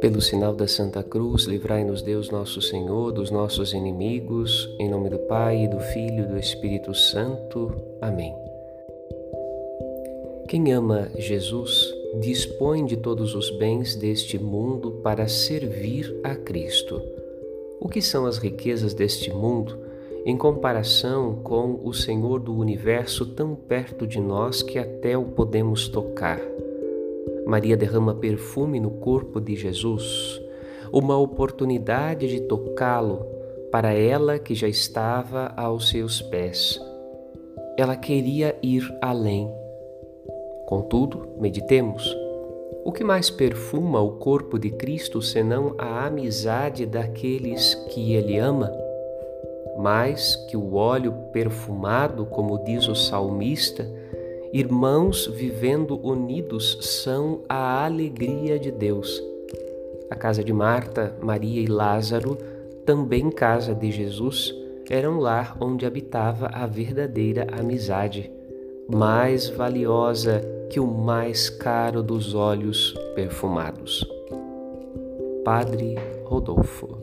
Pelo sinal da Santa Cruz, livrai-nos Deus nosso Senhor dos nossos inimigos, em nome do Pai, do Filho e do Espírito Santo. Amém. Quem ama Jesus dispõe de todos os bens deste mundo para servir a Cristo. O que são as riquezas deste mundo em comparação com o Senhor do universo tão perto de nós que até o podemos tocar? Maria derrama perfume no corpo de Jesus, uma oportunidade de tocá-lo para ela que já estava aos seus pés. Ela queria ir além. Contudo, meditemos. O que mais perfuma o corpo de Cristo senão a amizade daqueles que ele ama? Mais que o óleo perfumado, como diz o salmista, Irmãos vivendo unidos são a alegria de Deus. A casa de Marta, Maria e Lázaro, também casa de Jesus, era um lar onde habitava a verdadeira amizade, mais valiosa que o mais caro dos óleos perfumados. Padre Rodolfo